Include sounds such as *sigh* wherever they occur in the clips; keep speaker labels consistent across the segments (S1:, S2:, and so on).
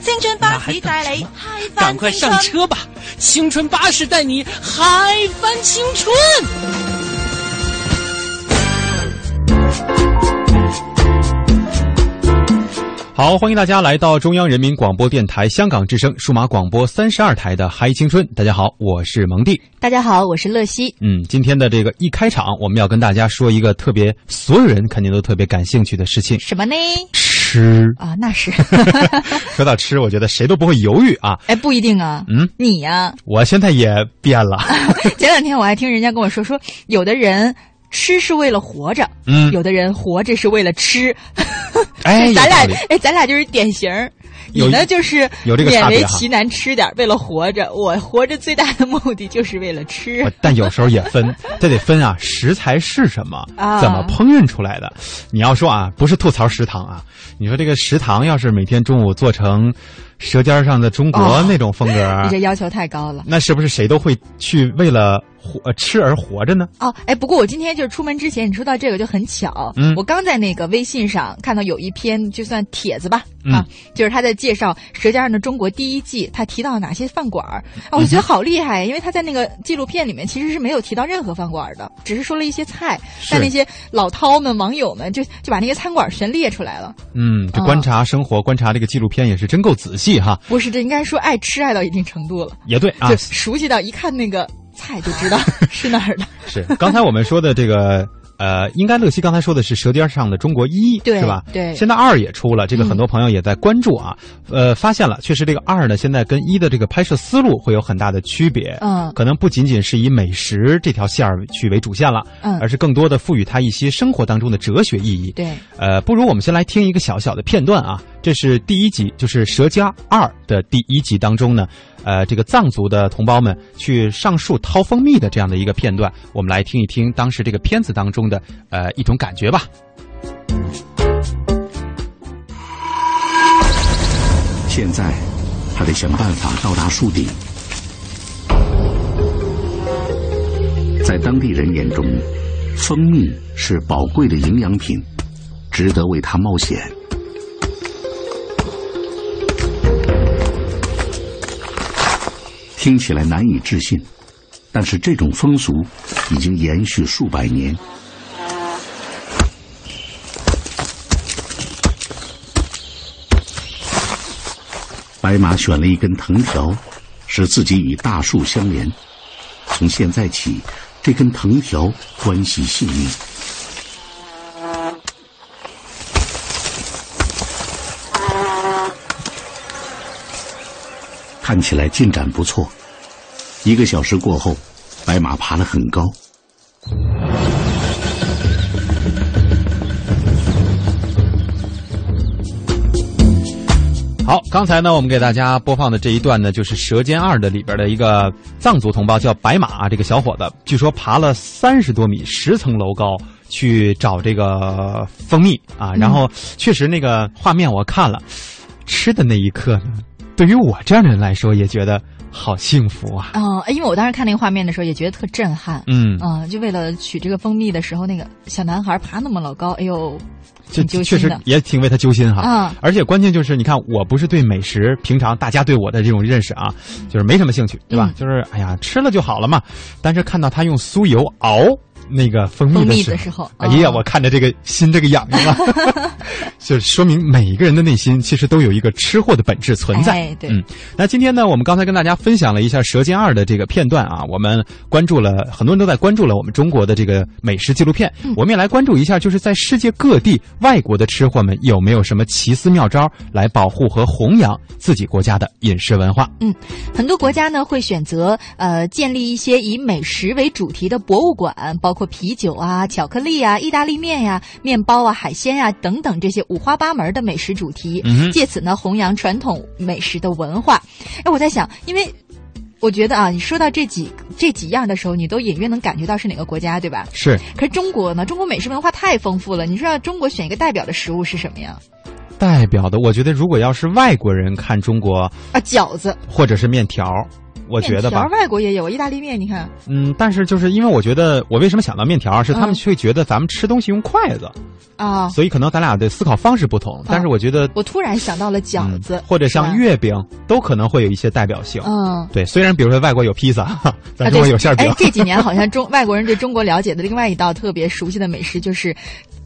S1: 青春巴士带你嗨翻
S2: 趕快
S1: 青春
S2: 上车吧！青春巴士带你嗨翻青春。
S3: 好，欢迎大家来到中央人民广播电台香港之声数码广播三十二台的《嗨青春》。大家好，我是蒙蒂。
S1: 大家好，我是乐西。
S3: 嗯，今天的这个一开场，我们要跟大家说一个特别，所有人肯定都特别感兴趣的事情
S1: 什么呢？——
S3: 吃。
S1: 啊，那是，*laughs* *laughs*
S3: 说到吃，我觉得谁都不会犹豫啊。
S1: 哎，不一定啊。
S3: 嗯，
S1: 你呀、
S3: 我现在也变了。*laughs*
S1: 前两天我还听人家跟我说，说有的人吃是为了活着，
S3: 嗯
S1: 有的人活着是为了吃。
S3: 哎，
S1: 咱俩，哎，咱俩就是典型儿。你
S3: 有一
S1: 呢，就是
S3: 有这个
S1: 勉为其难吃点，为了活着。我活着最大的目的就是为了吃。
S3: 但有时候也分，*laughs* 这得分啊，食材是什么，
S1: 啊
S3: 怎么烹饪出来的。你要说啊，不是吐槽食堂啊，你说这个食堂要是每天中午做成《舌尖上的中国》
S1: 哦
S3: 那种风格，
S1: 你这要求太高了。
S3: 那是不是谁都会去为了活、呃、吃而活着呢？
S1: 哦，哎，不过我今天就是出门之前，你说到这个就很巧，
S3: 嗯
S1: 我刚在那个微信上看到有一篇就算帖子吧，
S3: 嗯
S1: 啊，就是他在介绍《舌尖上的中国》第一季，他提到哪些饭馆儿，啊，我
S3: 嗯
S1: 觉得好厉害，因为他在那个纪录片里面其实是没有提到任何饭馆的，只是说了一些菜，
S3: 是
S1: 但那些老饕们、网友们就就把那些餐馆全列出来了。
S3: 嗯，这
S1: 哦
S3: 观察生活、观察这个纪录片也是真够仔细哈。
S1: 不是，这应该说爱吃爱到一定程度了，
S3: 也对啊
S1: 就，熟悉到一看那个菜就知道 *laughs* 是哪儿的。
S3: 是刚才我们说的这个。呃，应该乐西刚才说的是《舌尖上的中国一》，
S1: 对
S3: 是吧？
S1: 对
S3: 现在二也出了，这个
S1: 嗯
S3: 很多朋友也在关注啊。呃，发现了，确实这个二呢，现在跟一的这个拍摄思路会有很大的区别。
S1: 嗯
S3: 可能不仅仅是以美食这条线儿去为主线了，
S1: 嗯
S3: 而是更多的赋予它一些生活当中的哲学意义。
S1: 对，
S3: 呃，不如我们先来听一个小小的片段啊，这是第一集，就是《蛇家二》的第一集当中呢，呃，这个藏族的同胞们去上树掏蜂蜜的这样的一个片段，我们来听一听当时这个片子当中的呃一种感觉吧。
S4: 现在，他得想办法到达树顶。在当地人眼中，蜂蜜是宝贵的营养品，值得为它冒险。听起来难以置信，但是这种风俗已经延续数百年。白马选了一根藤条，使自己与大树相连。从现在起，这根藤条关系性命。看起来进展不错。一个小时过后，白马爬得很高。
S3: 好，刚才呢，我们给大家播放的这一段呢，就是《舌尖二》的里边的一个藏族同胞叫白马，这个小伙子，据说爬了三十多米，十层楼高去找这个蜂蜜啊。然后确实那个画面我看了，吃的那一刻呢，对于我这样的人来说，也觉得好幸福啊。
S1: 哦，哎因为我当时看那个画面的时候也觉得特震撼。
S3: 嗯，
S1: 啊、就为了取这个蜂蜜的时候，那个小男孩爬那么老高，哎呦，
S3: 这
S1: 挺揪
S3: 确实。也挺为他揪心哈。
S1: 啊
S3: 而且关键就是，你看，我不是对美食，平常大家对我的这种认识啊，就是没什么兴趣，对吧？
S1: 嗯
S3: 就是哎呀，吃了就好了嘛。但是看到他用酥油熬那个蜂蜜
S1: 蜜
S3: 的时候，
S1: 时候
S3: 哎呀，
S1: 哦。
S3: 我看着这个心这个痒痒啊，*laughs* 就说明每一个人的内心其实都有一个吃货的本质存在。
S1: 哎对。
S3: 嗯，那今天呢，我们刚才跟大家分享了一下《舌尖二》的这个片段啊，我们关注了很多人都在关注了我们中国的这个美食纪录片，
S1: 嗯。
S3: 我们也来关注一下，就是在世界各地外国的吃货们有没有什么奇思妙招来保护和弘扬自己国家的饮食文化。嗯。
S1: 很多国家呢会选择呃建立一些以美食为主题的博物馆，包括啤酒啊、巧克力啊、意大利面呀、面包啊、海鲜呀、等等这些五花八门的美食主题，
S3: 嗯
S1: 借此呢弘扬传统美食的文化。哎，我在想，因为。我觉得啊，你说到这几这几样的时候，你都隐约能感觉到是哪个国家，对吧？
S3: 是
S1: 可是中国呢？中国美食文化太丰富了。你说要中国选一个代表的食物是什么呀？
S3: 代表的。我觉得如果要是外国人看中国，
S1: 啊，饺子。
S3: 或者是面条，我觉得吧
S1: 外国也有意大利面，你看
S3: 嗯，但是就是因为我觉得，我为什么想到面条，是他们
S1: 嗯
S3: 会觉得咱们吃东西用筷子，
S1: 啊，
S3: 所以可能咱俩的思考方式不同。但是我觉得
S1: 我突然想到了饺子，
S3: 嗯或者像月饼，都可能会有一些代表性。
S1: 嗯。
S3: 对，虽然比如说外国有披萨，哈咱
S1: 啊，*laughs*
S3: 中国有馅儿饼
S1: 哎，，这几年好像中外国人对中国了解的另外一道特别熟悉的美食就是，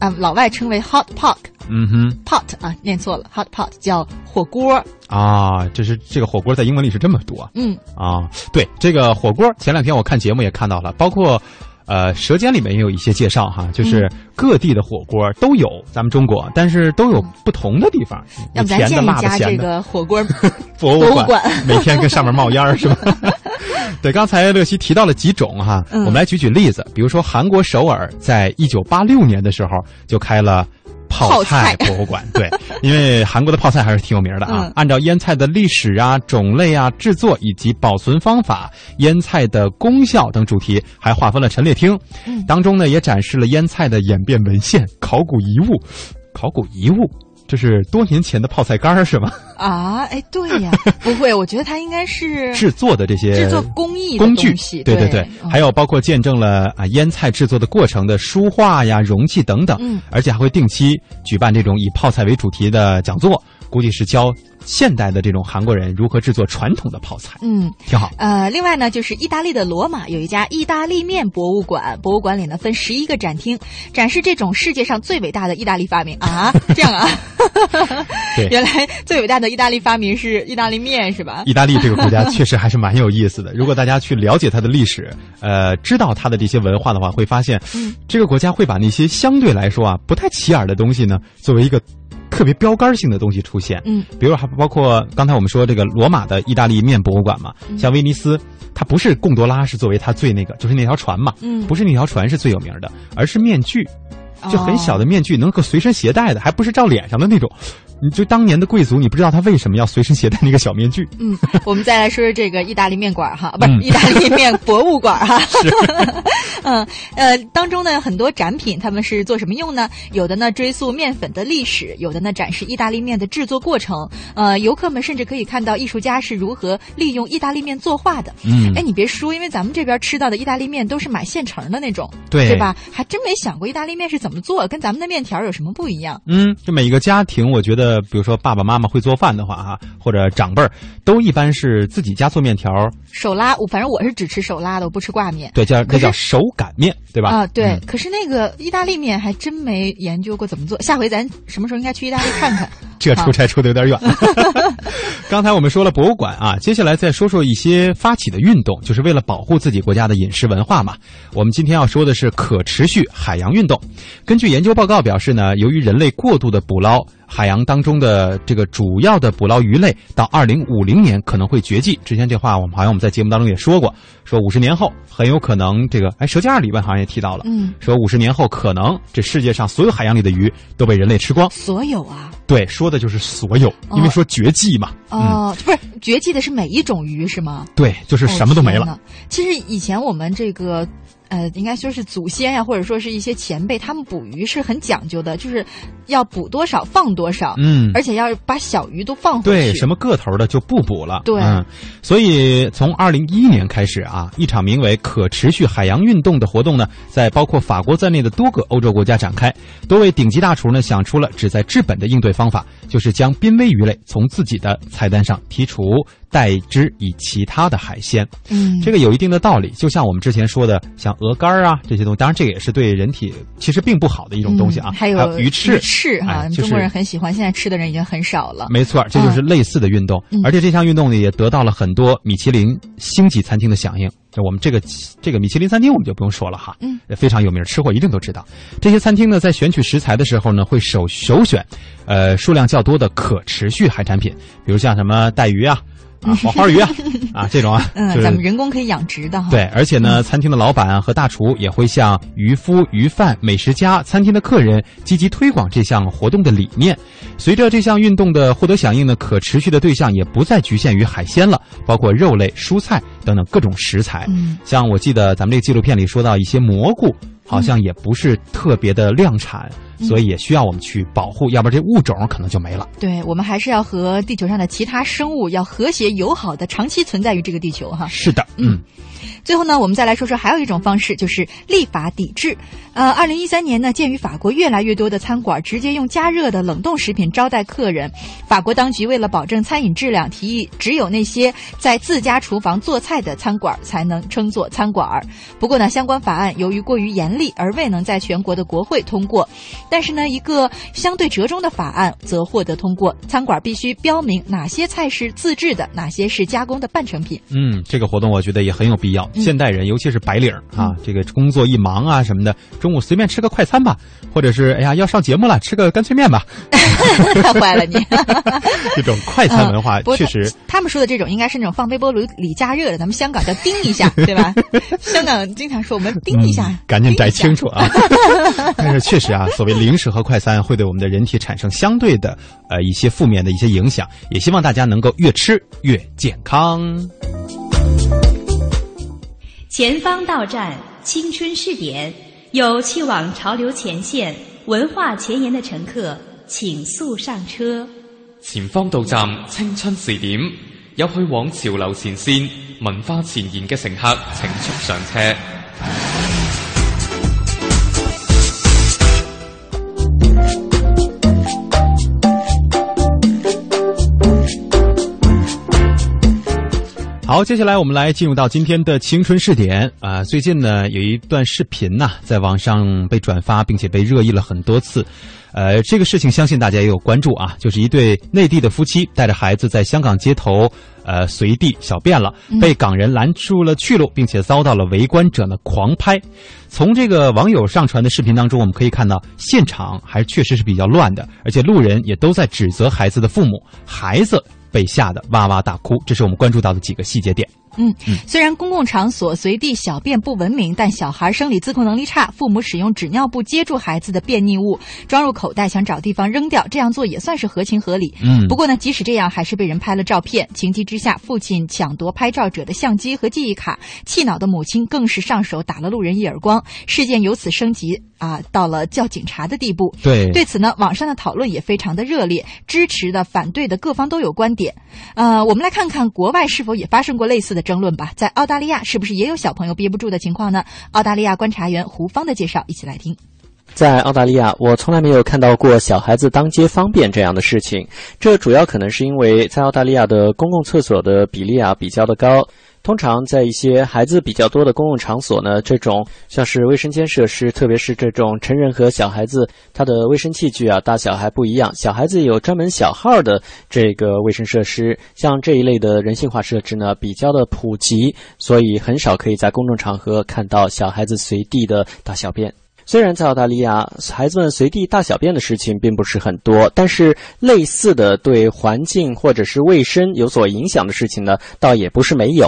S1: 啊，老外称为 hot pot
S3: 嗯哼
S1: pot 啊，念错了，hot pot 叫火锅。
S3: 啊，这是这个火锅在英文里是这么读啊
S1: 嗯，
S3: 啊，对这个火锅，前两天我看节目也看到了，包括。呃，《舌尖》里面也有一些介绍哈，就是
S1: 嗯
S3: 各地的火锅都有，咱们中国，但是都有不同的地方，有
S1: 要不咱建一家。这个火锅 *laughs*
S3: 博物馆，
S1: 博物馆
S3: 每天跟上面冒烟儿是吧？对，刚才乐西提到了几种哈，
S1: 嗯
S3: 我们来举举例子，比如说韩国首尔在一九八六年的时候就开了。泡
S1: 泡菜
S3: 博物馆，对，因为韩国的泡菜还是挺有名的啊。
S1: 嗯
S3: 按照腌菜的历史啊、种类啊、制作以及保存方法、腌菜的功效等主题，还划分了陈列厅。
S1: 嗯
S3: 当中呢，也展示了腌菜的演变文献、考古遗物。考古遗物，这是多年前的泡菜干儿是吗？
S1: 啊，哎，对呀，*laughs* 不会，我觉得它应该是
S3: 制作的这些
S1: 制作工艺
S3: 工具对
S1: 对
S3: 对，
S1: 嗯。
S3: 还有包括见证了啊腌菜制作的过程的书画呀、容器等等，
S1: 嗯。
S3: 而且还会定期举办这种以泡菜为主题的讲座，估计是教现代的这种韩国人如何制作传统的泡菜，
S1: 嗯。
S3: 挺好。
S1: 呃，另外呢，就是意大利的罗马有一家意大利面博物馆，博物馆里呢分十一个展厅，展示这种世界上最伟大的意大利发明啊，这样啊，*laughs* *laughs*
S3: 对
S1: 原来最伟大的意大利发明是意大利面是吧？*laughs*
S3: 意大利这个国家确实还是蛮有意思的。如果大家去了解它的历史，呃，知道它的这些文化的话，会发现，
S1: 嗯
S3: 这个国家会把那些相对来说啊不太起眼的东西呢，作为一个特别标杆性的东西出现。
S1: 嗯，
S3: 比如还包括刚才我们说这个罗马的意大利面博物馆嘛，
S1: 嗯
S3: 像威尼斯，它不是贡多拉是作为它最那个，就是那条船嘛，
S1: 嗯
S3: 不是那条船是最有名的，而是面具，就很小的面具能够随身携带的，还不是照脸上的那种。你就当年的贵族，你不知道他为什么要随身携带那个小面具。*laughs*
S1: 嗯，我们再来说说这个意大利面馆儿哈，*laughs* 不是、
S3: 嗯
S1: 意大利面博物馆儿哈。*laughs* 嗯呃，当中呢很多展品，他们是做什么用呢？有的呢追溯面粉的历史，有的呢展示意大利面的制作过程。呃，游客们甚至可以看到艺术家是如何利用意大利面作画的。
S3: 嗯
S1: 哎，你别说，因为咱们这边吃到的意大利面都是买现成的那种，
S3: 对
S1: 对吧？还真没想过意大利面是怎么做，跟咱们的面条有什么不一样。
S3: 嗯，这每一个家庭，我觉得，比如说爸爸妈妈会做饭的话哈，或者长辈儿，都一般是自己家做面条，
S1: 手拉，我反正我是只吃手拉的，我不吃挂面。
S3: 对，叫那叫手擀面，对吧？
S1: 啊，对，
S3: 嗯
S1: 可是那个意大利面还真没研究过怎么做，下回咱什么时候应该去意大利看看。*laughs*
S3: 这出差出的有点远。*laughs* 刚才我们说了博物馆啊，接下来再说说一些发起的运动，就是为了保护自己国家的饮食文化嘛。我们今天要说的是可持续海洋运动。根据研究报告表示呢，由于人类过度的捕捞，海洋当中的这个主要的捕捞鱼类到二零五零年可能会绝迹。之前这话我们好像我们在节目当中也说过，说五十年后很有可能这个哎，《舌尖二》里边好像也提到了，
S1: 嗯，
S3: 说五十年后可能这世界上所有海洋里的鱼都被人类吃光。
S1: 所有啊，
S3: 对，说的就是所有，因为说绝迹嘛。嗯，
S1: 哦，不是绝迹的是每一种鱼是吗？
S3: 对，就是什么都没了。
S1: 哦其实以前我们这个。呃，应该说是祖先呀、或者说是一些前辈，他们捕鱼是很讲究的，就是要捕多少放多少，
S3: 嗯
S1: 而且要把小鱼都放回去。
S3: 对，什么个头的就不捕了。
S1: 对
S3: 嗯，所以从二零一一年开始啊，一场名为“可持续海洋运动”的活动呢，在包括法国在内的多个欧洲国家展开。多位顶级大厨呢，想出了旨在治本的应对方法，就是将濒危鱼类从自己的菜单上剔除，代之以其他的海鲜。
S1: 嗯，
S3: 这个有一定的道理，就像我们之前说的，像鹅肝儿啊这些东西，当然这个也是对人体其实并不好的一种东西啊。
S1: 嗯还
S3: 有鱼翅，
S1: 鱼翅啊，
S3: 哎就是
S1: 中国人很喜欢，现在吃的人已经很少了。
S3: 没错，这就是类似的运动，
S1: 嗯
S3: 而且这项运动呢也得到了很多米其林星级餐厅的响应。就我们这个这个米其林餐厅，我们就不用说了哈，
S1: 嗯，
S3: 非常有名，吃货一定都知道。这些餐厅呢，在选取食材的时候呢，会首首选，呃，数量较多的可持续海产品，比如像什么带鱼啊。啊，黄花鱼啊，啊这种啊，*laughs*
S1: 嗯，
S3: 就是
S1: 咱们人工可以养殖的哈。
S3: 对，而且呢，餐厅的老板和大厨也会向渔夫、鱼贩、美食家、餐厅的客人积极推广这项活动的理念。随着这项运动的获得响应呢，可持续的对象也不再局限于海鲜了，包括肉类、蔬菜等等各种食材。
S1: 嗯
S3: 像我记得咱们这个纪录片里说到一些蘑菇，好像也不是特别的量产，
S1: 嗯
S3: 所以也需要我们去保护，要不然这物种可能就没了。
S1: 对，我们还是要和地球上的其他生物要和谐友好的长期存在于这个地球哈。
S3: 是的，
S1: 嗯最后呢，我们再来说说还有一种方式，就是立法抵制。呃，二零一三年呢，鉴于法国越来越多的餐馆直接用加热的冷冻食品招待客人，法国当局为了保证餐饮质量，提议只有那些在自家厨房做菜的餐馆才能称作餐馆。不过呢，相关法案由于过于严厉而未能在全国的国会通过。但是呢，一个相对折中的法案则获得通过，餐馆必须标明哪些菜是自制的，哪些是加工的半成品。
S3: 嗯，这个活动我觉得也很有必要。
S1: 嗯
S3: 现代人，尤其是白领啊，这个工作一忙啊什么的，中午随便吃个快餐吧，或者是哎呀要上节目了，吃个干脆面吧。
S1: 太坏了你！*laughs*
S3: 这种快餐文化确实
S1: 他他们说的这种应该是那种放微波炉里加热的，咱们香港叫叮一下，*laughs* 对吧？香港经常说我们叮一下，
S3: 嗯赶紧摘
S1: 叮一下
S3: 清楚啊！*laughs* 但是确实啊，所谓零食和快餐会对我们的人体产生相对的呃一些负面的一些影响，也希望大家能够越吃越健康。
S5: 前方到站，青春试点，有去往潮流前线、文化前沿的乘客，请速上车。
S6: 前方到站青春试点，有去往潮流前线、文化前沿嘅乘客请速上车。
S3: 好，接下来我们来进入到今天的青春试点啊、最近呢，有一段视频呐、在网上被转发，并且被热议了很多次。呃，这个事情相信大家也有关注啊，就是一对内地的夫妻带着孩子在香港街头呃随地小便了，被港人拦住了去路，并且遭到了围观者的狂拍。从这个网友上传的视频当中，我们可以看到现场还确实是比较乱的，而且路人也都在指责孩子的父母，孩子被吓得哇哇大哭。这是我们关注到的几个细节点。
S1: 嗯，虽然公共场所随地小便不文明，但小孩生理自控能力差，父母使用纸尿布接住孩子的便溺物，装入口袋想找地方扔掉，这样做也算是合情合理。
S3: 嗯
S1: 不过呢，即使这样，还是被人拍了照片。情急之下，父亲抢夺拍照者的相机和记忆卡，气恼的母亲更是上手打了路人一耳光。事件由此升级啊，到了叫警察的地步。
S3: 对
S1: 对此呢，网上的讨论也非常的热烈，支持的、反对的各方都有观点。呃，我们来看看国外是否也发生过类似的争论吧。在澳大利亚，是不是也有小朋友憋不住的情况呢？澳大利亚观察员胡芳的介绍，一起来听。
S7: 在澳大利亚，我从来没有看到过小孩子当街方便这样的事情。这主要可能是因为在澳大利亚的公共厕所的比例啊比较的高。通常在一些孩子比较多的公共场所呢，这种像是卫生间设施，特别是这种成人和小孩子，他的卫生器具啊大小还不一样。小孩子有专门小号的这个卫生设施，像这一类的人性化设置呢比较的普及，所以很少可以在公众场合看到小孩子随地的大小便。虽然在澳大利亚，孩子们随地大小便的事情并不是很多，但是类似的对环境或者是卫生有所影响的事情呢，倒也不是没有。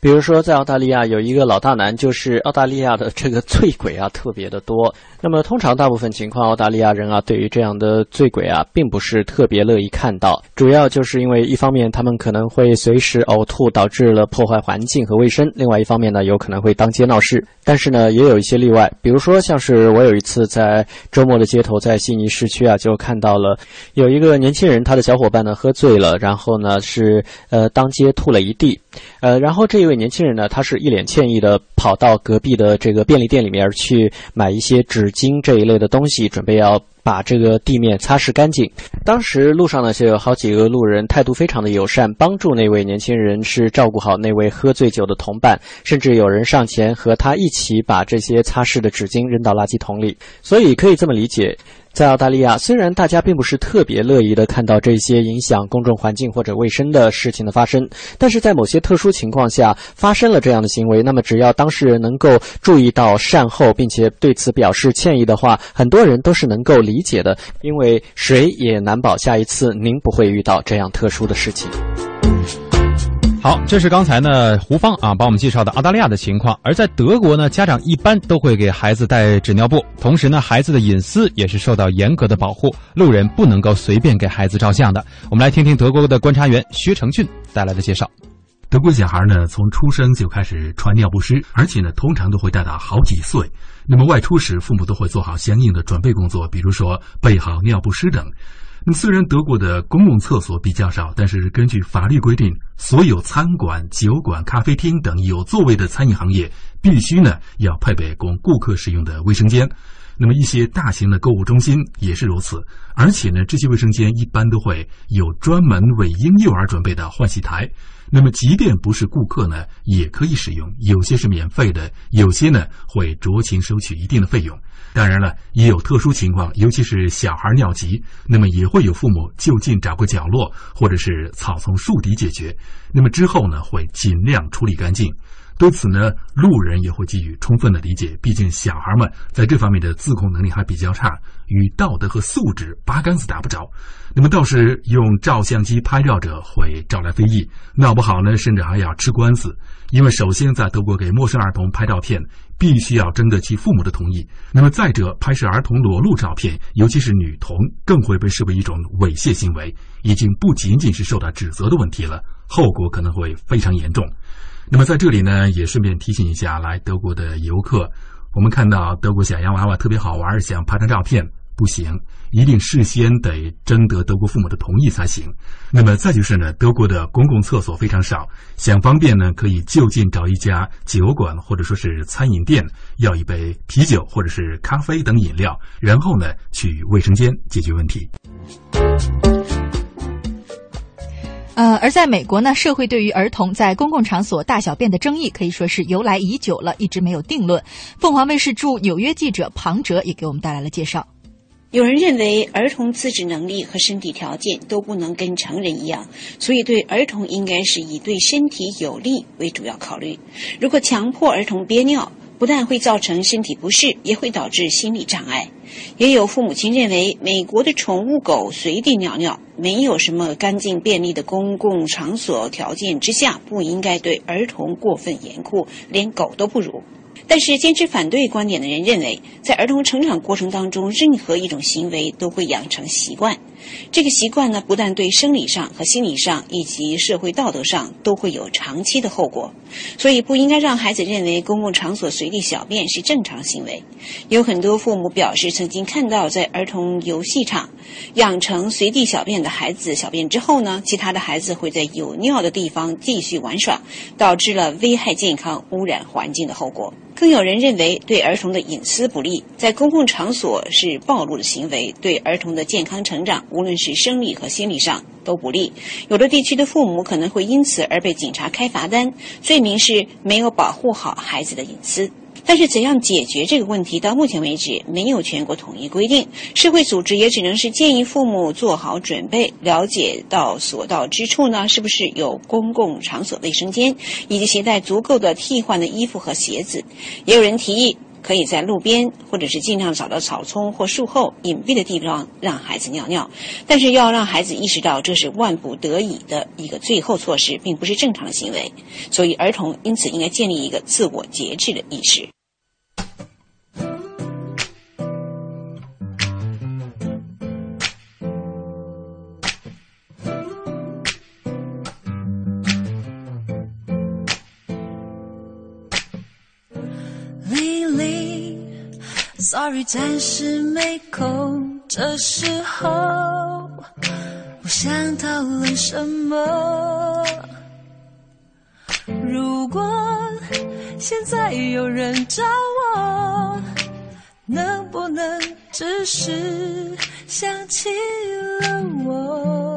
S7: 比如说，在澳大利亚有一个老大难，就是澳大利亚的这个醉鬼啊特别的多。那么，通常大部分情况，澳大利亚人啊对于这样的醉鬼啊，并不是特别乐意看到。主要就是因为一方面他们可能会随时呕吐，导致了破坏环境和卫生；另外一方面呢，有可能会当街闹事。但是呢，也有一些例外，比如说像是我有一次在周末的街头，在悉尼市区啊，就看到了有一个年轻人，他的小伙伴呢喝醉了，然后呢是呃当街吐了一地。呃，然后这一这位年轻人呢，他是一脸歉意的跑到隔壁的这个便利店里面去买一些纸巾这一类的东西，准备要把这个地面擦拭干净。当时路上呢，就有好几个路人态度非常的友善，帮助那位年轻人是照顾好那位喝醉酒的同伴，甚至有人上前和他一起把这些擦拭的纸巾扔到垃圾桶里。所以可以这么理解。在澳大利亚，虽然大家并不是特别乐意的看到这些影响公众环境或者卫生的事情的发生，但是在某些特殊情况下发生了这样的行为，那么只要当事人能够注意到善后，并且对此表示歉意的话，很多人都是能够理解的，因为谁也难保下一次您不会遇到这样特殊的事情。
S3: 好，这是刚才呢胡芳啊帮我们介绍的澳大利亚的情况。而在德国呢，家长一般都会给孩子带纸尿布，同时呢，孩子的隐私也是受到严格的保护，路人不能够随便给孩子照相的。我们来听听德国的观察员薛成俊带来的介绍。
S8: 德国小孩呢，从出生就开始穿尿不湿，而且呢，通常都会带到好几岁。那么外出时，父母都会做好相应的准备工作，比如说备好尿不湿等。虽然德国的公共厕所比较少，但是根据法律规定，所有餐馆、酒馆、咖啡厅等有座位的餐饮行业必须呢要配备供顾客使用的卫生间。那么一些大型的购物中心也是如此，而且呢，这些卫生间一般都会有专门为婴幼儿准备的换洗台。那么，即便不是顾客呢，也可以使用。有些是免费的，有些呢会酌情收取一定的费用。当然了，也有特殊情况，尤其是小孩尿急，那么也会有父母就近找个角落，或者是草丛树底解决。那么之后呢，会尽量处理干净。对此呢，路人也会给予充分的理解。毕竟小孩们在这方面的自控能力还比较差，与道德和素质八竿子打不着。那么倒是用照相机拍照者会招来非议，闹不好呢，甚至还要吃官司。因为首先在德国给陌生儿童拍照片，必须要征得其父母的同意。那么再者，拍摄儿童裸露照片，尤其是女童，更会被视为一种猥亵行为，已经不仅仅是受到指责的问题了，后果可能会非常严重。那么在这里呢，也顺便提醒一下来德国的游客，我们看到德国小洋娃娃特别好玩，想拍张照片不行，一定事先得征得德国父母的同意才行。那么再就是呢，德国的公共厕所非常少，想方便呢，可以就近找一家酒馆或者说是餐饮店，要一杯啤酒或者是咖啡等饮料，然后呢去卫生间解决问题。
S1: 呃，而在美国呢，社会对于儿童在公共场所大小便的争议可以说是由来已久了，一直没有定论。凤凰卫视驻纽约记者庞哲也给我们带来了介绍。
S9: 有人认为儿童自制能力和身体条件都不能跟成人一样，所以对儿童应该是以对身体有利为主要考虑。如果强迫儿童憋尿，不但会造成身体不适，也会导致心理障碍。也有父母亲认为，美国的宠物狗随地尿尿，没有什么干净便利的公共场所条件之下，不应该对儿童过分严酷，连狗都不如。但是，坚持反对观点的人认为，在儿童成长过程当中，任何一种行为都会养成习惯。这个习惯呢，不但对生理上和心理上，以及社会道德上都会有长期的后果。所以，不应该让孩子认为公共场所随地小便是正常行为。有很多父母表示，曾经看到在儿童游戏场养成随地小便的孩子小便之后呢，其他的孩子会在有尿的地方继续玩耍，导致了危害健康、污染环境的后果。更有人认为，对儿童的隐私不利，在公共场所是暴露的行为，对儿童的健康成长，无论是生理和心理上都不利。有的地区的父母可能会因此而被警察开罚单，罪名是没有保护好孩子的隐私。但是，怎样解决这个问题？到目前为止，没有全国统一规定。社会组织也只能是建议父母做好准备，了解到所到之处呢，是不是有公共场所卫生间，以及携带足够的替换的衣服和鞋子。也有人提议，可以在路边，或者是尽量找到草丛或树后隐蔽的地方让孩子尿尿。但是，要让孩子意识到这是万不得已的一个最后措施，并不是正常的行为。所以，儿童因此应该建立一个自我节制的意识。
S10: Sorry，暂时没空。这时候，不想讨论什么。如果现在有人找我，能不能只是想起了我？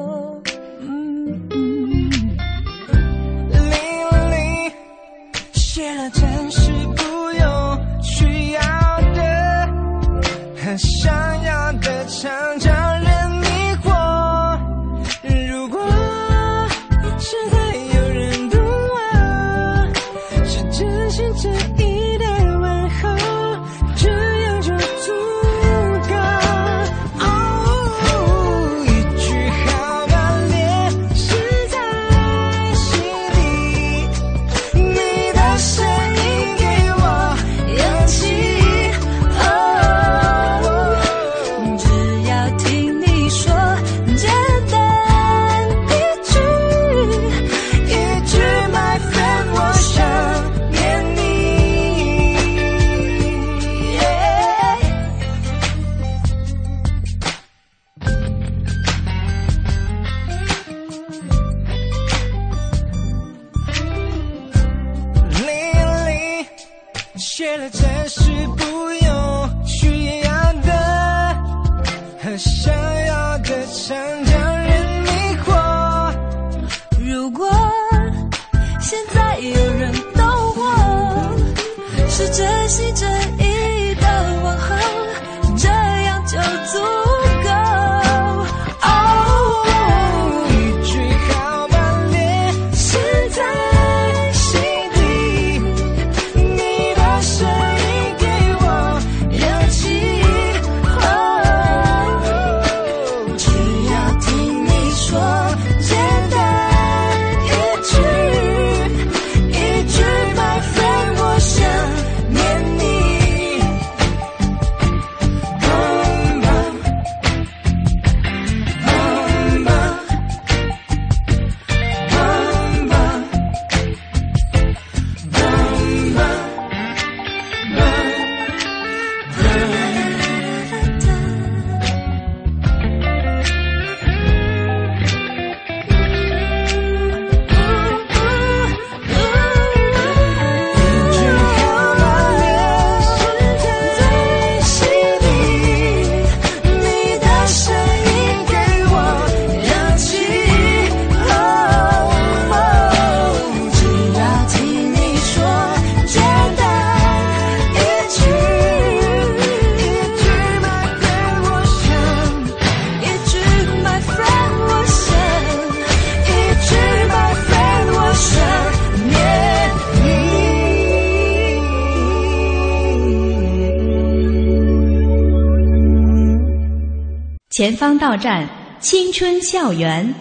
S5: 站青春校园，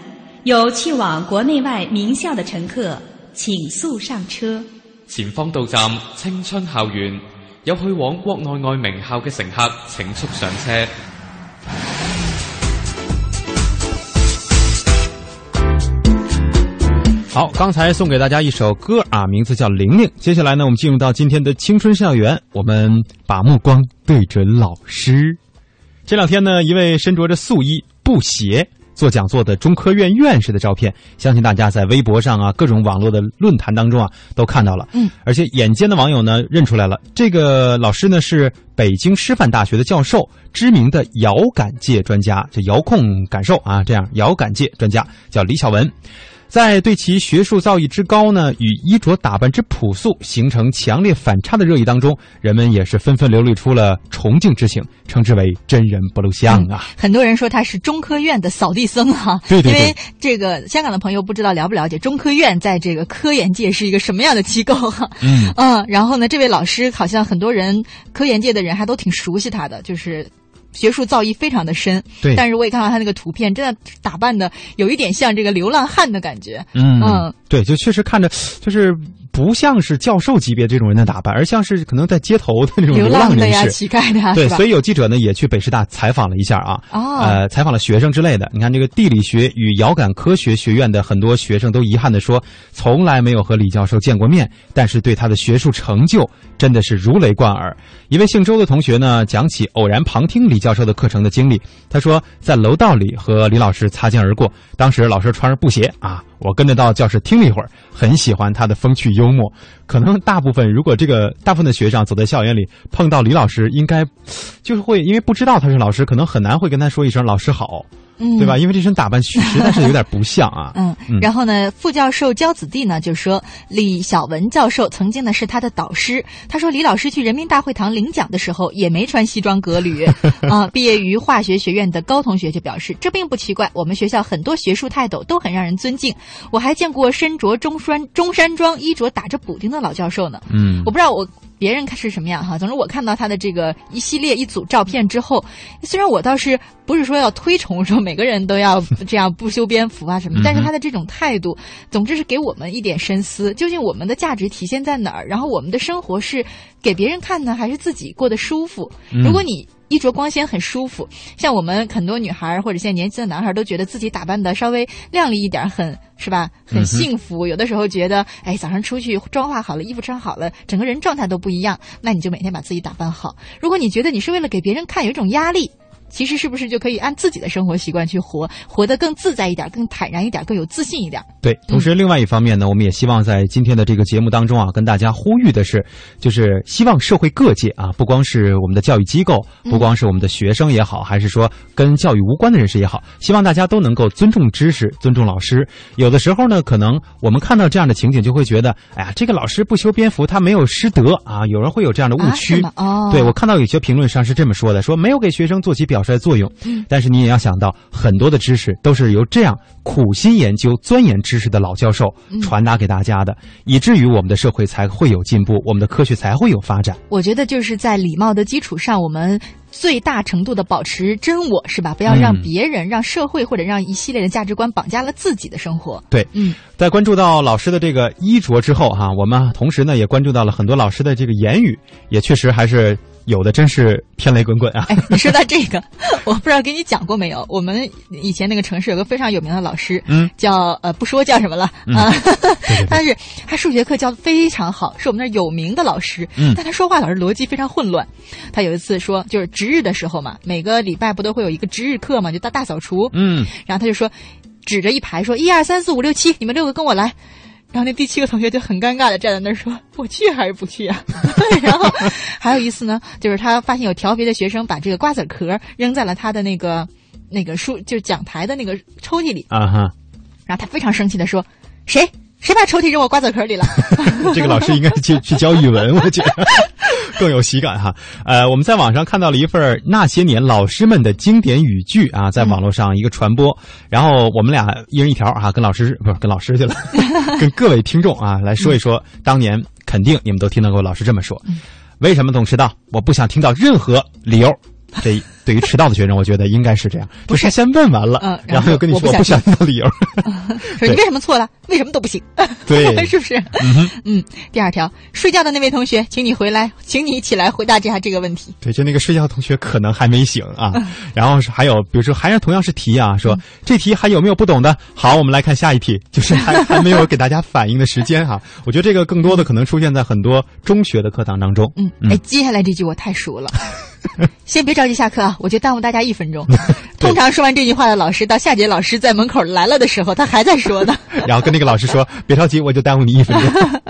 S5: 有去往国内外名校的乘客，请速上车。
S6: 前方到站青春校园，有去往國內外名校嘅乘客，请速上车。
S3: 好，刚才送给大家一首歌啊，名字叫《玲玲》。接下来呢，我们进入到今天的青春校园，我们把目光对准老师。这两天呢，一位身着着素衣布鞋做讲座的中科院院士的照片，相信大家在微博上啊、各种网络的论坛当中啊都看到了。
S1: 嗯，
S3: 而且眼尖的网友呢认出来了，这个老师呢是北京师范大学的教授，知名的遥感界专家，这遥控感受啊，这样遥感界专家叫李小文。在对其学术造诣之高呢，与衣着打扮之朴素形成强烈反差的热议当中，人们也是纷纷流露出了崇敬之情，称之为真人不露相啊。
S1: 很多人说他是中科院的扫地僧哈、
S3: 对对对
S1: 因为 *laughs* 这个香港的朋友不知道了不了解中科院在这个科研界是一个什么样的机构哈、
S3: 嗯
S1: 嗯，然后呢，这位老师好像很多人科研界的人还都挺熟悉他的，就是。学术造诣非常的深，
S3: 对。
S1: 但是我也看到他那个图片，真的打扮的有一点像这个流浪汉的感觉。
S3: 嗯。
S1: 嗯，
S3: 对，就确实看着就是不像是教授级别这种人的打扮，而像是可能在街头的那种
S1: 流
S3: 浪
S1: 浪的呀，
S3: 人士。
S1: 乞丐的呀，
S3: 对，所以有记者呢也去北师大采访了一下啊，
S1: 哦
S3: 呃，采访了学生之类的。你看这个地理学与遥感科学学院的很多学生都遗憾的说，从来没有和李教授见过面，但是对他的学术成就真的是如雷贯耳。一位姓周的同学呢，讲起偶然旁听李教授的课程的经历，他说在楼道里和李老师擦肩而过，当时老师穿着布鞋啊，我跟着到教室听了一会儿，很喜欢他的风趣幽默。可能大部分如果这个大部分的学生走在校园里碰到李老师，应该就是会因为不知道他是老师，可能很难会跟他说一声老师好。
S1: 嗯
S3: 对吧？因为这身打扮实在是有点不像啊。*laughs*
S1: 嗯，然后呢，副教授焦子弟呢就说，李小文教授曾经呢是他的导师。他说，李老师去人民大会堂领奖的时候也没穿西装革履 *laughs* 啊。毕业于化学学院的高同学就表示，这并不奇怪，我们学校很多学术泰斗都很让人尊敬。我还见过身着中山中山装、衣着打着补丁的老教授呢。
S3: 嗯
S1: 我不知道我。别人看是什么样哈？总之我看到他的这个一系列一组照片之后，虽然我倒是不是说要推崇说每个人都要 *laughs* 这样不修边幅啊什么，但是他的这种态度，总之是给我们一点深思：究竟我们的价值体现在哪儿？然后我们的生活是给别人看呢，还是自己过得舒服？如果你衣着光鲜很舒服，像我们很多女孩儿或者现在年轻的男孩儿都觉得自己打扮的稍微靓丽一点，很是吧？很幸福。有的时候觉得，哎，早上出去妆化好了，衣服穿好了，整个人状态都不一样。那你就每天把自己打扮好。如果你觉得你是为了给别人看，有一种压力。其实是不是就可以按自己的生活习惯去活，活得更自在一点、更坦然一点、更有自信一点？
S3: 对，同时另外一方面呢，我们也希望在今天的这个节目当中啊，跟大家呼吁的是，就是希望社会各界啊，不光是我们的教育机构，不光是我们的学生也好，还是说跟教育无关的人士也好，希望大家都能够尊重知识、尊重老师。有的时候呢，可能我们看到这样的情景，就会觉得，哎呀，这个老师不修边幅，他没有师德啊。有人会有这样的误区。
S1: 啊哦
S3: 对我看到有些评论上是这么说的，说没有给学生做起表率作用。
S1: 嗯
S3: 但是你也要想到，很多的知识都是由这样苦心研究、钻研知识的老教授
S1: 嗯
S3: 传达给大家的，以至于我们的社会才会有进步，我们的科学才会有发展。
S1: 我觉得就是在礼貌的基础上，我们最大程度的保持真我，是吧？不要让
S3: 嗯
S1: 别人、让社会或者让一系列的价值观绑架了自己的生活。
S3: 对，
S1: 嗯，
S3: 在关注到老师的这个衣着之后，哈，我们同时呢也关注到了很多老师的这个言语，也确实还是有的，真是天雷滚滚啊。
S1: 哎，你说到这个，我不知道给你讲过没有？我们以前那个城市有个非常有名的老师，
S3: 嗯，
S1: 叫呃不说叫什么了
S3: 嗯
S1: 啊，他 *laughs* 是他数学课教的非常好，是我们那儿有名的老师，
S3: 嗯
S1: 但他说话老是逻辑非常混乱。他有一次说，就是值日的时候嘛，每个礼拜不都会有一个值日课嘛，就大大扫除，
S3: 嗯，
S1: 然后他就说，指着一排说一二三四五六七，你们六个跟我来。然后那第七个同学就很尴尬的站在那儿说：“我去还是不去啊？*laughs* ”然后还有一次呢，就是他发现有调皮的学生把这个瓜子壳扔在了他的那个那个书，就是讲台的那个抽屉里，
S3: 啊哈，
S1: 然后他非常生气的说：“谁谁把抽屉扔我瓜子壳里了？” *laughs*
S3: 这个老师应该去去教语文，我觉得 *laughs* 更有喜感哈。呃，我们在网上看到了一份那些年老师们的经典语句啊，在网络上一个传播，然后我们俩一人一条啊，跟老师不是跟老师去了，*laughs* 跟各位听众啊来说一说，当年肯定你们都听到过老师这么说，为什么总迟到？我不想听到任何理由。这对于迟到的学生，我觉得应该是这样，
S1: 不
S3: 就是先问完了，
S1: 嗯然后
S3: 又跟你说
S1: 我不想
S3: 我不想听的理由。*laughs*
S1: 说你为什么错了？为什么都不行？*laughs*
S3: 对 *laughs*
S1: 是不是？
S3: 嗯
S1: 嗯。第二条，睡觉的那位同学，请你回来，请你起来回答一下这个问题。
S3: 对，就那个睡觉的同学可能还没醒啊。然后是还有，比如说还是同样是题啊，说这题还有没有不懂的？好，我们来看下一题，就是还还没有给大家反应的时间哈、我觉得这个更多的可能出现在很多中学的课堂当中。
S1: 嗯，哎，接下来这句我太熟了。*laughs* 先别着急下课啊，我就耽误大家一分钟。*laughs* 通常说完这句话的老师，到下节老师在门口来了的时候，他还在说呢。*laughs*
S3: 然后跟那个老师说：“别着急，我就耽误你一分钟。”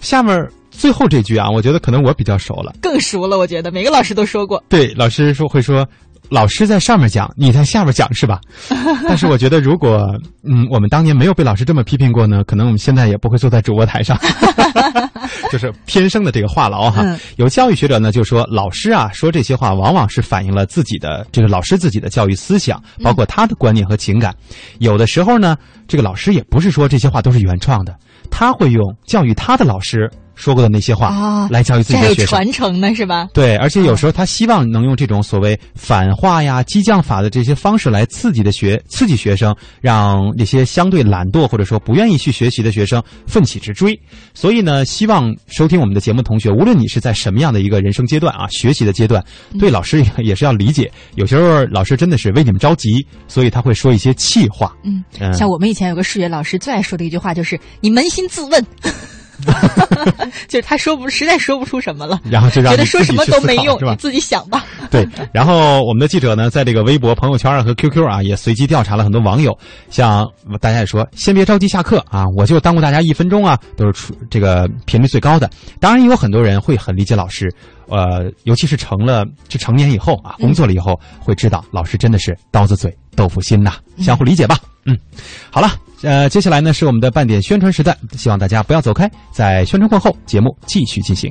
S3: 下面最后这句啊，我觉得可能我比较熟了。
S1: 更熟了，我觉得每个老师都说过。
S3: 对，老师说会说，老师在上面讲，你在下面讲是吧？*laughs* 但是我觉得，如果嗯，我们当年没有被老师这么批评过呢，可能我们现在也不会坐在主播台上，*laughs* 就是天生的这个话痨哈。
S1: 嗯
S3: 有教育学者呢就说，老师啊说这些话，往往是反映了自己的这个老师自己的教育思想，包括他的观念和情感。有的时候呢，这个老师也不是说这些话都是原创的，他会用教育他的老师说过的那些话
S1: 啊，
S3: 来教育自己的学生。
S1: 传承呢，是吧？
S3: 对，而且有时候他希望能用这种所谓反话呀、激将法的这些方式来刺激的学刺激学生，让那些相对懒惰或者说不愿意去学习的学生奋起直追。所以呢，希望收听我们的节目的同学，无论你是在什么样的一个人生阶段啊，学习的阶段，对老师也也是要理解。有时候老师真的是为你们着急，所以他会说一些气话。
S1: 嗯
S3: 嗯，
S1: 像我们以前有个数学老师最爱说的一句话就是“你扪心自问”，*laughs* *laughs* 就是他说不实在说不出什么了，
S3: 然后就让
S1: 觉得说什么都没用，
S3: 是吧
S1: 你自己想吧。*laughs*
S3: 对，然后我们的记者呢，在这个微博、朋友圈啊和 QQ 啊，也随机调查了很多网友，像大家也说，先别着急下课啊，我就耽误大家一分钟啊，都是出这个频率最高的。当然，也有很多人会很理解老师，呃，尤其是成了这成年以后啊，工作了以后，会知道老师真的是刀子嘴豆腐心呐，相互理解吧。嗯，好了。呃，接下来呢是我们的半点宣传时段，希望大家不要走开，在宣传过后，节目继续进行。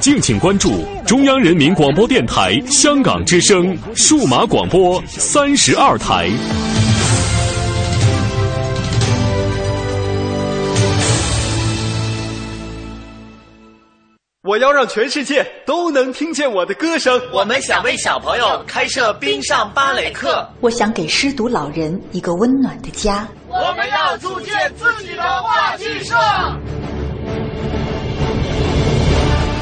S11: 敬请关注中央人民广播电台香港之声数码广播三十二台。
S12: 我要让全世界都能听见我的歌声。
S13: 我们想为小朋友开设冰上芭蕾课。
S14: 我想给失独老人一个温暖的家。
S15: 我们要组建自己的话剧社。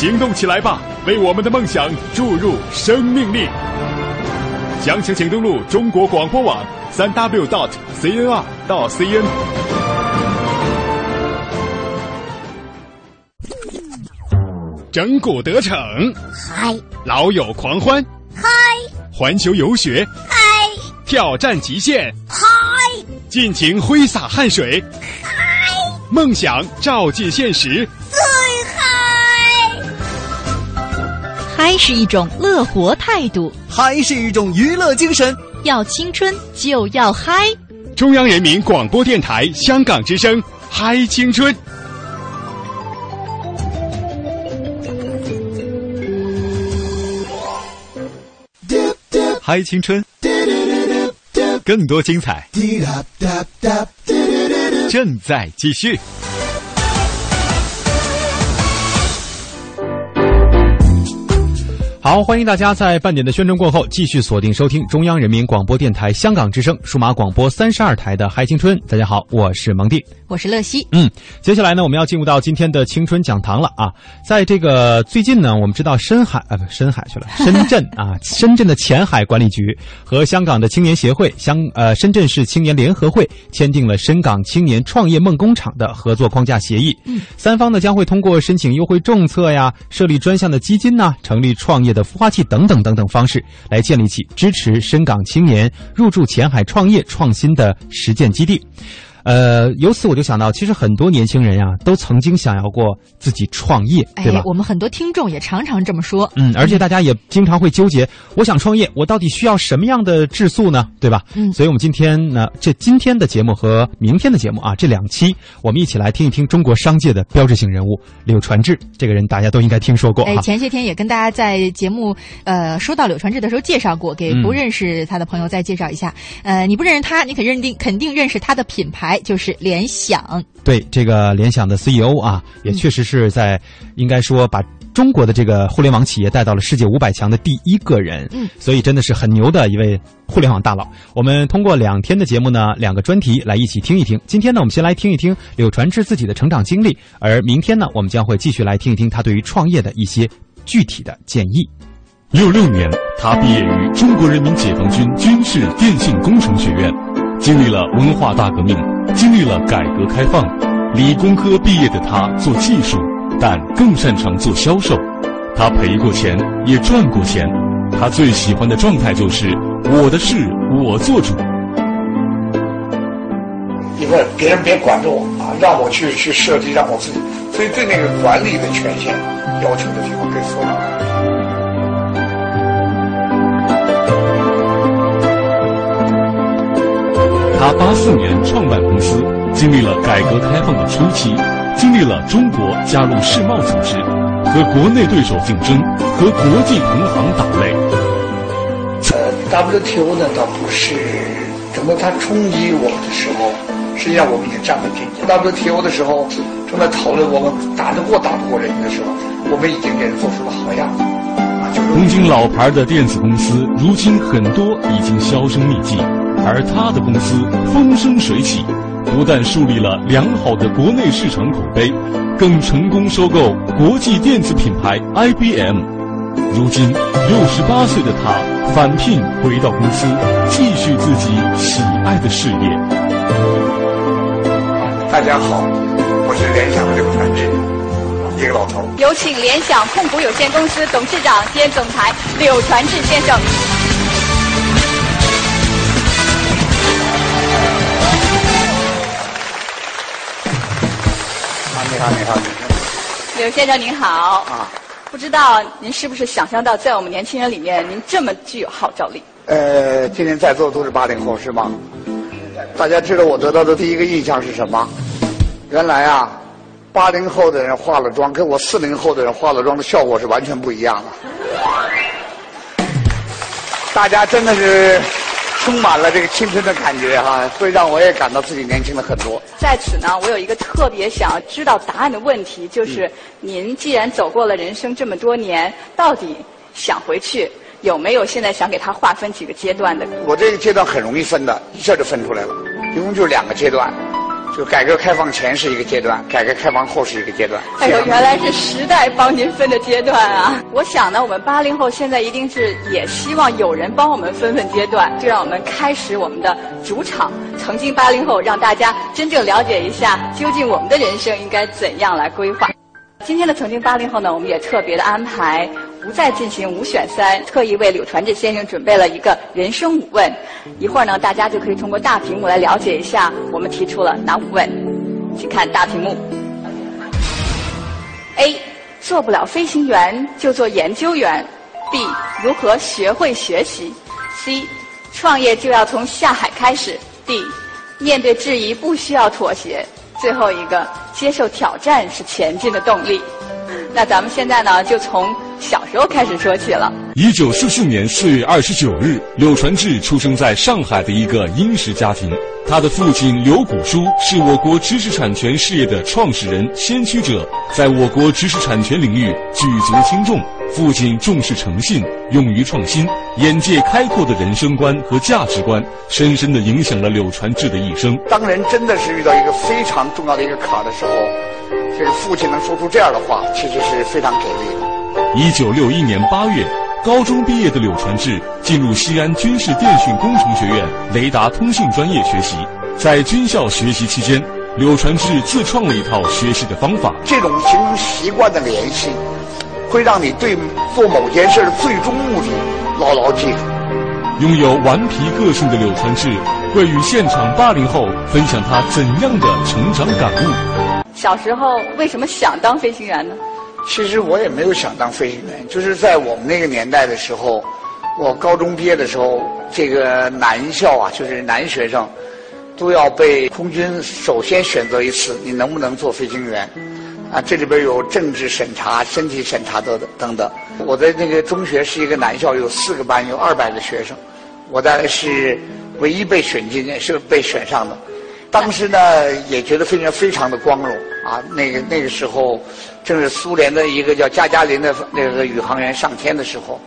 S16: 行动起来吧，为我们的梦想注入生命力！详情请登录中国广播网三 w dot cnr 到 cn。整蛊得逞，
S17: 嗨；
S16: 老友狂欢，
S17: 嗨；
S16: 环球游学，
S17: 嗨；
S16: 挑战极限，
S17: 嗨；
S16: 尽情挥洒汗水，
S17: 嗨；
S16: 梦想照进现实，
S17: 最嗨
S1: 是一种乐活态度，
S12: 嗨是一种娱乐精神。
S1: 要青春就要嗨！
S16: 中央人民广播电台香港之声，嗨青春。嗨青春，更多精彩正在继续。好，欢迎大家在半点的宣传过后继续锁定收听中央人民广播电台香港之声数码广播三十二台的《嗨青春》。大家好，我是蒙蒂，
S1: 我是乐西。
S3: 嗯，接下来呢，我们要进入到今天的青春讲堂了啊。在这个最近呢，我们知道深海啊不深海去了，*laughs* 深圳啊，深圳的前海管理局和香港的青年协会、香呃深圳市青年联合会签订了深港青年创业梦工厂的合作框架协议。
S1: 嗯，
S3: 三方呢将会通过申请优惠政策呀、设立专项的基金呐、成立创业的孵化器等等等等方式，来建立起支持深港青年入驻前海创业创新的实践基地。呃，由此我就想到，其实很多年轻人呀、都曾经想要过自己创业，对吧
S1: 哎，？我们很多听众也常常这么说。
S3: 嗯，而且大家也经常会纠结，我想创业，我到底需要什么样的质素呢？对吧？
S1: 嗯
S3: 所以我们今天呢，这今天的节目和明天的节目啊，这两期我们一起来听一听中国商界的标志性人物柳传志，这个人大家都应该听说过
S1: 哎，前些天也跟大家在节目呃说到柳传志的时候介绍过，给
S3: 嗯
S1: 不认识他的朋友再介绍一下。呃，你不认识他，你肯认定肯定认识他的品牌，就是联想。
S3: 对这个联想的 CEO 啊，也确实是在应该说把中国的这个互联网企业带到了世界五百强的第一个人。
S1: 嗯，
S3: 所以真的是很牛的一位互联网大佬。我们通过两天的节目呢，两个专题来一起听一听。今天呢，我们先来听一听柳传志自己的成长经历，而明天呢，我们将会继续来听一听他对于创业的一些具体的建议。
S11: 六六年，他毕业于中国人民解放军军事电信工程学院，经历了文化大革命，经历了改革开放。理工科毕业的他做技术，但更擅长做销售。他赔过钱，也赚过钱。他最喜欢的状态就是我的事我做主。
S18: 因为别人别管着我啊，让我去去设计，让我自己，所以对那个管理的权限要求的地方更缩小。
S11: 他八四年创办公司，经历了改革开放的初期，经历了中国加入世贸组织，和国内对手竞争，和国际同行打擂。
S18: 呃，WTO 呢倒不是，整个它冲击我们的时候，实际上我们已经站稳阵脚。WTO 的时候正在讨论我们打得过打不过人家的时候，我们已经给人做出了好样子。
S11: 东京老牌的电子公司，如今很多已经销声匿迹，而他的公司风生水起，不但树立了良好的国内市场口碑，更成功收购国际电子品牌 IBM。如今六十八岁的他返聘回到公司，继续自己喜爱的事业。
S18: 大家好，我是联想的刘传志。一个老头。
S19: 有请联想控股有限公司董事长兼总裁柳传志先生。
S18: 好，你好，你好。
S19: 柳先生您好。啊。不知道您是不是想象到，在我们年轻人里面，您这么具有号召力？
S18: 呃，今天在座的都是八零后，是吗？大家知道我得到的第一个印象是什么？原来啊。八零后的人化了妆，跟我四零后的人化了妆的效果是完全不一样的。大家真的是充满了这个青春的感觉哈，会让我也感到自己年轻了很多。
S19: 在此呢，我有一个特别想要知道答案的问题，就是您既然走过了人生这么多年，到底想回去有没有现在想给他划分几个阶段的？
S18: 我这个阶段很容易分的，一下就分出来了，一共就是两个阶段。就改革开放前是一个阶段，改革开放后是一个阶段。
S19: 哎呦，原来是时代帮您分的阶段啊！我想呢，我们八零后现在一定是也希望有人帮我们分分阶段，就让我们开始我们的主场。曾经八零后，让大家真正了解一下，究竟我们的人生应该怎样来规划。今天的曾经八零后呢，我们也特别的安排。不再进行五选三，特意为柳传志先生准备了一个人生五问。一会儿呢，大家就可以通过大屏幕来了解一下我们提出了哪五问。请看大屏幕。A. 做不了飞行员就做研究员。B. 如何学会学习？C. 创业就要从下海开始。D. 面对质疑不需要妥协。最后一个，接受挑战是前进的动力。*laughs* 那咱们现在呢，就从。小时候开始说起了。
S11: 一九四四年四月二十九日，柳传志出生在上海的一个殷实家庭。他的父亲柳谷书是我国知识产权事业的创始人、先驱者，在我国知识产权领域举足轻重。父亲重视诚信，勇于创新，眼界开阔的人生观和价值观，深深的影响了柳传志的一生。
S18: 当人真的是遇到一个非常重要的一个坎的时候，这个父亲能说出这样的话，其实是非常给力的。
S11: 一九六一年八月，高中毕业的柳传志进入西安军事电讯工程学院雷达通信专业学习。在军校学习期间，柳传志自创了一套学习的方法。
S18: 这种形成习惯的联系，会让你对做某件事的最终目的牢牢记住。
S11: 拥有顽皮个性的柳传志，会与现场八零后分享他怎样的成长感悟。
S19: 小时候为什么想当飞行员呢？
S18: 其实我也没有想当飞行员，就是在我们那个年代的时候，我高中毕业的时候，这个男校啊，就是男学生，都要被空军首先选择一次，你能不能做飞行员？啊，这里边有政治审查、身体审查等等等等。我的那个中学是一个男校，有四个班，有二百个学生，我大概是唯一被选进，是被选上的。当时呢，也觉得飞行员非常的光荣啊。那个那个时候，正是苏联的一个叫加加林的那个宇航员上天的时候，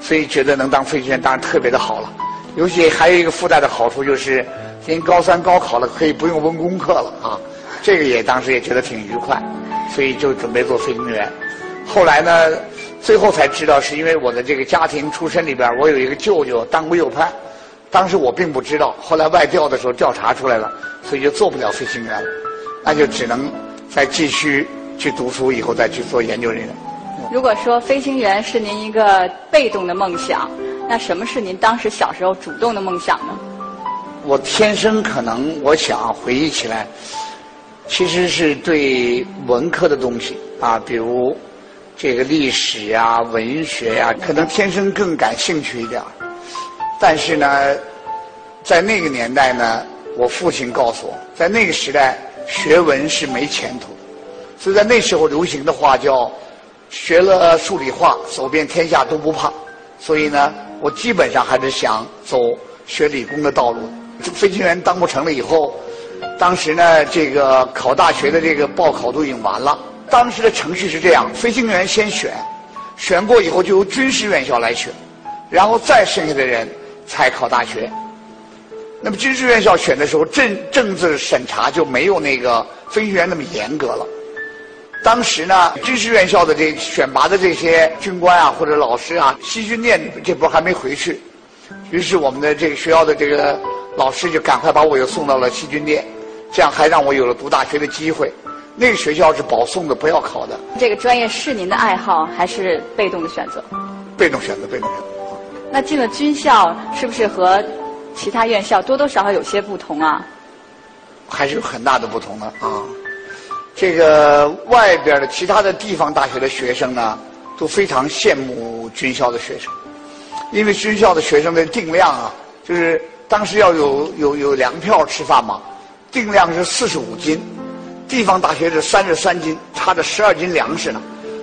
S18: 所以觉得能当飞行员当然特别的好了。尤其还有一个附带的好处就是，您高三高考了可以不用温功课了啊。这个也当时也觉得挺愉快，所以就准备做飞行员。后来呢，最后才知道是因为我的这个家庭出身里边，我有一个舅舅当过右派。当时我并不知道，后来外调的时候调查出来了，所以就做不了飞行员了，那就只能再继续去读书，以后再去做研究人员。
S19: 如果说飞行员是您一个被动的梦想，那什么是您当时小时候主动的梦想呢？
S18: 我天生可能，我想回忆起来，其实是对文科的东西啊，比如这个历史呀、文学呀，可能天生更感兴趣一点。但是呢，在那个年代呢，我父亲告诉我，在那个时代，学文是没前途的。所以在那时候流行的话叫“学了数理化，走遍天下都不怕”。所以呢，我基本上还是想走学理工的道路。飞行员当不成了以后，当时呢，这个考大学的这个报考都已经完了。当时的程序是这样：飞行员先选，选过以后就由军事院校来选，然后再剩下的人才考大学。那么军事院校选的时候，政政治审查就没有那个飞行员那么严格了。当时呢，军事院校的这选拔的这些军官啊或者老师啊，西军店这波还没回去，于是我们的这个学校的这个老师就赶快把我又送到了西军店，这样还让我有了读大学的机会。那个学校是保送的，不要考的。
S19: 这个专业是您的爱好还是被动的选择？
S18: 被动选择，被动选择。
S19: 那进了军校，是不是和其他院校多多少少有些不同啊？
S18: 还是有很大的不同的啊。这个外边的其他的地方大学的学生呢，都非常羡慕军校的学生，因为军校的学生的定量啊，就是当时要有有有粮票吃饭嘛，定量是四十五斤，地方大学是三十三斤，差着十二斤粮食呢，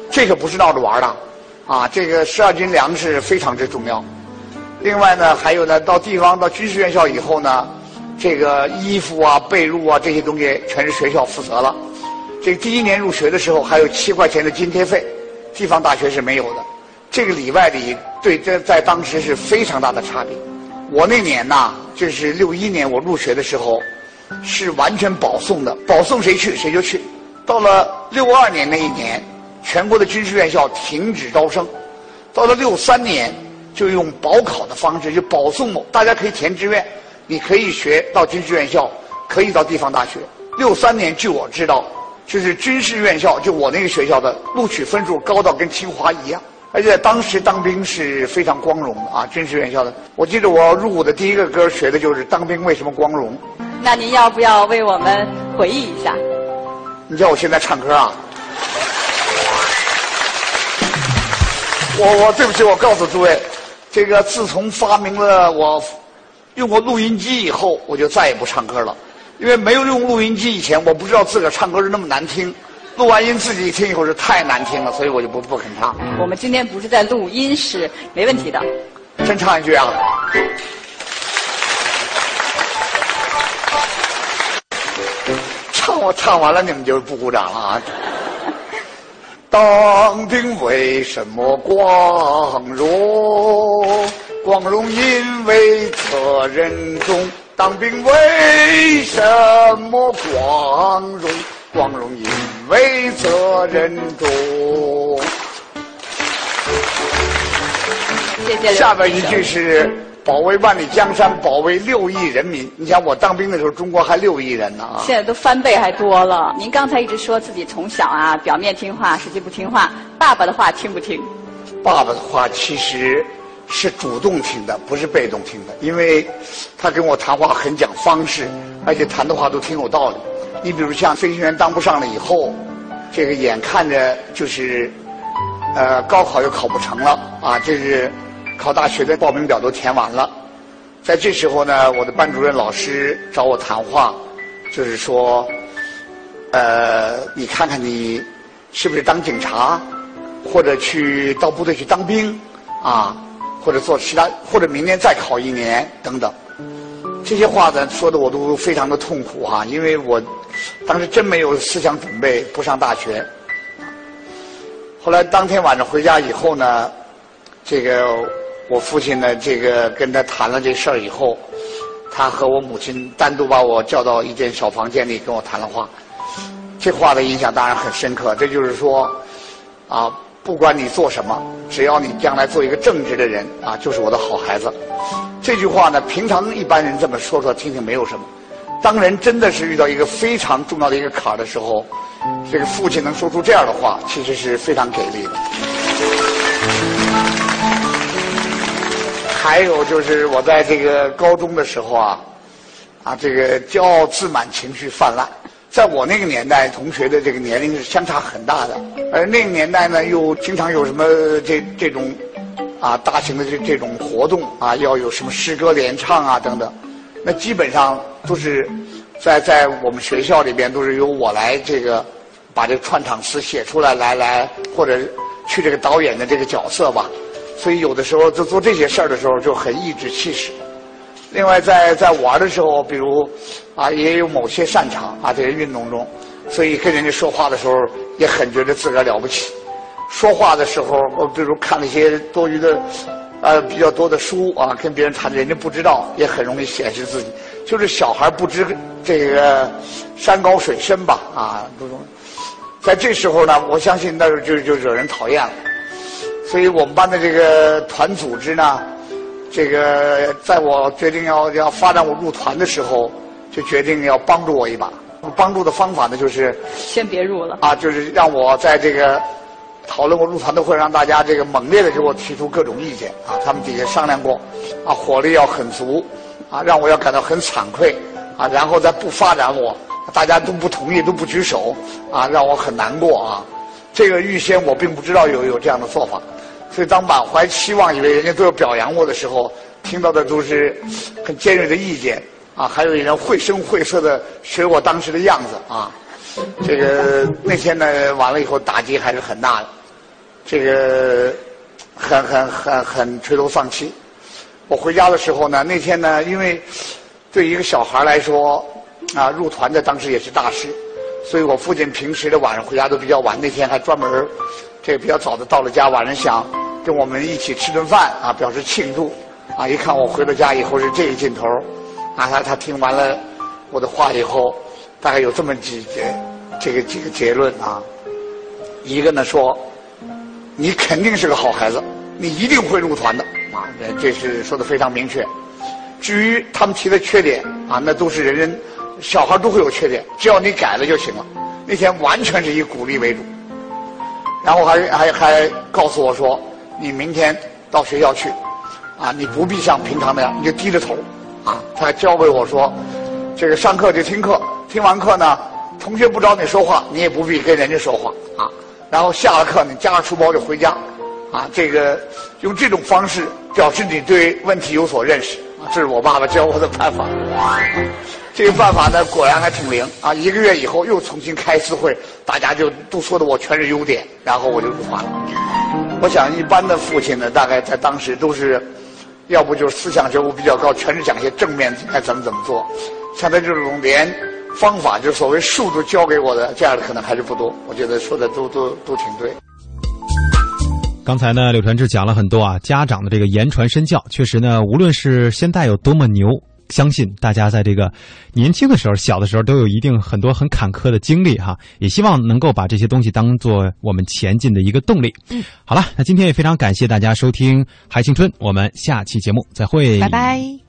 S18: 这个不是闹着玩的，啊，这个十二斤粮食非常之重要。另外呢，还有呢，到地方到军事院校以后呢，这个衣服啊、被褥啊这些东西全是学校负责了。这第一年入学的时候还有七块钱的津贴费，地方大学是没有的。这个里外里对这在当时是非常大的差别。我那年呐，就是六一年我入学的时候，是完全保送的，保送谁去谁就去。到了六二年那一年，全国的军事院校停止招生。到了六三年，就用保考的方式，就保送，大家可以填志愿，你可以学到军事院校，可以到地方大学。六三年，据我知道。就是军事院校，就我那个学校的录取分数高到跟清华一样，而且当时当兵是非常光荣的啊！军事院校的，我记得我入伍的第一个歌学的就是《当兵为什么光荣》。
S19: 那您要不要为我们回忆一下？
S18: 你叫我现在唱歌啊？我我对不起，我告诉诸位，这个自从发明了我用过录音机以后，我就再也不唱歌了。因为没有用录音机以前，我不知道自个儿唱歌是那么难听。录完音自己一听以后是太难听了，所以我就不不肯唱。
S19: 我们今天不是在录音室，没问题的。
S18: 真唱一句啊！唱我唱完了，你们就不鼓掌了啊！当兵为什么光荣？光荣因为责任重。当兵为什么光荣？光荣因为责任重。
S19: 谢谢。
S18: 下边一句是保卫万里江山，保卫六亿人民。你想我当兵的时候，中国还六亿人呢啊！
S19: 现在都翻倍还多了。您刚才一直说自己从小啊，表面听话，实际不听话。爸爸的话听不听？
S18: 爸爸的话其实。是主动听的，不是被动听的，因为他跟我谈话很讲方式，而且谈的话都挺有道理。你比如像飞行员当不上了以后，这个眼看着就是，呃，高考又考不成了啊，这是考大学的报名表都填完了，在这时候呢，我的班主任老师找我谈话，就是说，呃，你看看你是不是当警察，或者去到部队去当兵啊？或者做其他，或者明年再考一年等等，这些话呢说的我都非常的痛苦哈，因为我当时真没有思想准备不上大学。后来当天晚上回家以后呢，这个我父亲呢，这个跟他谈了这事儿以后，他和我母亲单独把我叫到一间小房间里跟我谈了话，这话的影响当然很深刻。这就是说，啊。不管你做什么，只要你将来做一个正直的人啊，就是我的好孩子。这句话呢，平常一般人这么说说听听没有什么。当人真的是遇到一个非常重要的一个坎儿的时候，这个父亲能说出这样的话，其实是非常给力的。还有就是我在这个高中的时候啊，啊，这个骄傲自满情绪泛滥。在我那个年代，同学的这个年龄是相差很大的，而那个年代呢，又经常有什么这这种啊大型的这这种活动啊，要有什么诗歌联唱啊等等，那基本上都是在在我们学校里边都是由我来这个把这个串场词写出来，来来，或者去这个导演的这个角色吧。所以有的时候就做这些事儿的时候就很颐指气使。另外，在在玩的时候，比如啊，也有某些擅长啊，这些运动中，所以跟人家说话的时候也很觉得自个儿了不起。说话的时候，我比如看了一些多余的。呃，比较多的书啊，跟别人谈，人家不知道，也很容易显示自己。就是小孩不知这个山高水深吧，啊，这种，在这时候呢，我相信那就就惹人讨厌了。所以我们班的这个团组织呢，这个在我决定要要发展我入团的时候，就决定要帮助我一把。帮助的方法呢，就是
S19: 先别入了
S18: 啊，就是让我在这个。讨论我入团的会，让大家这个猛烈的给我提出各种意见啊，他们底下商量过，啊，火力要很足，啊，让我要感到很惭愧，啊，然后再不发展我，大家都不同意，都不举手，啊，让我很难过啊。这个预先我并不知道有有这样的做法，所以当满怀期望以为人家都要表扬我的时候，听到的都是很尖锐的意见，啊，还有人绘声绘色的学我当时的样子啊。这个那天呢，完了以后打击还是很大的，这个很很很很垂头丧气。我回家的时候呢，那天呢，因为对一个小孩来说，啊，入团的当时也是大事，所以我父亲平时的晚上回家都比较晚，那天还专门这个比较早的到了家，晚上想跟我们一起吃顿饭啊，表示庆祝。啊，一看我回到家以后是这个劲头，啊，他他听完了我的话以后。大概有这么几结，这个几个结论啊。一个呢说，你肯定是个好孩子，你一定会入团的啊，这是说的非常明确。至于他们提的缺点啊，那都是人人小孩都会有缺点，只要你改了就行了。那天完全是以鼓励为主，然后还还还告诉我说，你明天到学校去，啊，你不必像平常那样，你就低着头，啊，他还教给我说，这个上课就听课。听完课呢，同学不找你说话，你也不必跟人家说话啊。然后下了课，你夹着书包就回家，啊，这个用这种方式表示你对问题有所认识啊。这是我爸爸教我的办法。这个办法呢，果然还挺灵啊。一个月以后又重新开一次会，大家就都说的我全是优点，然后我就入团了。我想一般的父亲呢，大概在当时都是，要不就是思想觉悟比较高，全是讲些正面该怎么怎么做。像他这种连。方法就是所谓术都教给我的，这样的可能还是不多。我觉得说的都都都挺对。
S3: 刚才呢，柳传志讲了很多啊，家长的这个言传身教，确实呢，无论是现在有多么牛，相信大家在这个年轻的时候、小的时候都有一定很多很坎坷的经历哈。也希望能够把这些东西当做我们前进的一个动力。嗯，好了，那今天也非常感谢大家收听《嗨青春》，我们下期节目再会，
S1: 拜拜。